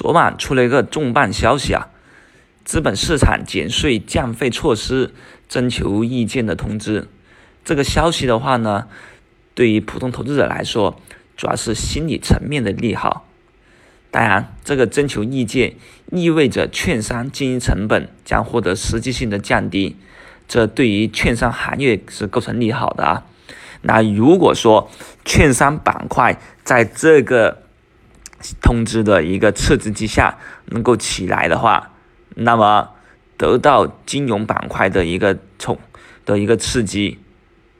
昨晚出了一个重磅消息啊，资本市场减税降费措施征求意见的通知。这个消息的话呢，对于普通投资者来说，主要是心理层面的利好。当然，这个征求意见意味着券商经营成本将获得实际性的降低，这对于券商行业是构成利好的啊。那如果说券商板块在这个通知的一个刺激之下能够起来的话，那么得到金融板块的一个冲的一个刺激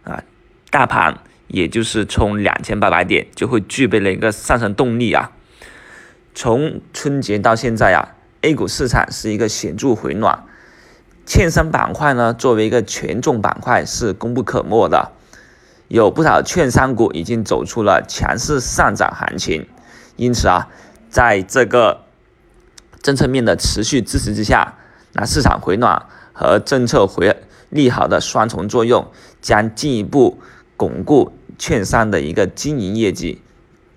啊，大盘也就是冲两千八百点就会具备了一个上升动力啊。从春节到现在啊，A 股市场是一个显著回暖，券商板块呢作为一个权重板块是功不可没的，有不少券商股已经走出了强势上涨行情。因此啊，在这个政策面的持续支持之下，那市场回暖和政策回利好的双重作用，将进一步巩固券商的一个经营业绩，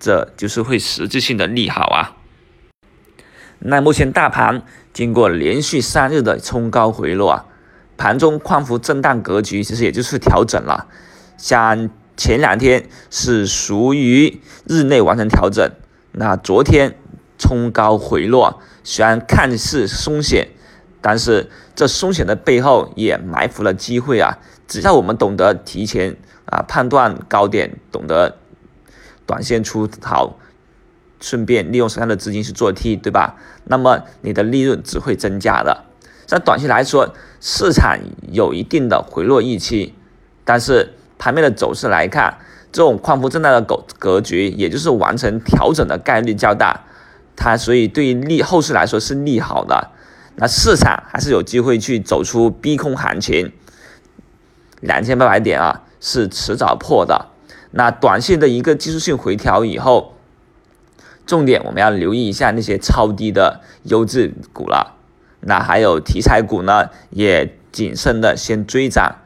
这就是会实质性的利好啊。那目前大盘经过连续三日的冲高回落啊，盘中宽幅震荡格局其实也就是调整了，像前两天是属于日内完成调整。那昨天冲高回落，虽然看似松险，但是这松险的背后也埋伏了机会啊！只要我们懂得提前啊判断高点，懂得短线出逃，顺便利用手上的资金去做 T，对吧？那么你的利润只会增加的。在短期来说，市场有一定的回落预期，但是盘面的走势来看。这种宽幅震荡的格格局，也就是完成调整的概率较大，它所以对于利后市来说是利好的。那市场还是有机会去走出逼空行情，两千八百点啊是迟早破的。那短线的一个技术性回调以后，重点我们要留意一下那些超低的优质股了。那还有题材股呢，也谨慎的先追涨。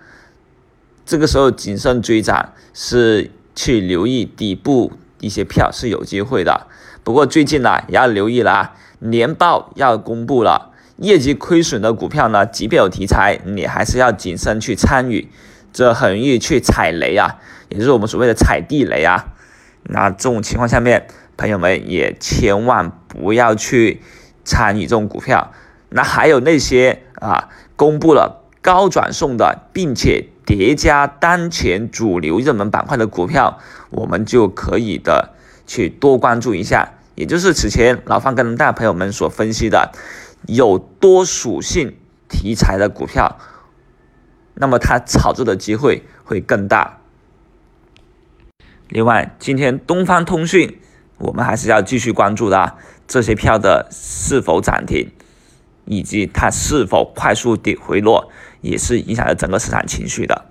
这个时候谨慎追涨是。去留意底部一些票是有机会的，不过最近呢也要留意了啊，年报要公布了，业绩亏损的股票呢，即便有题材，你还是要谨慎去参与，这很容易去踩雷啊，也就是我们所谓的踩地雷啊。那这种情况下面，朋友们也千万不要去参与这种股票。那还有那些啊，公布了高转送的，并且。叠加当前主流热门板块的股票，我们就可以的去多关注一下。也就是此前老方跟大朋友们所分析的，有多属性题材的股票，那么它炒作的机会会更大。另外，今天东方通讯我们还是要继续关注的，这些票的是否涨停，以及它是否快速的回落。也是影响了整个市场情绪的。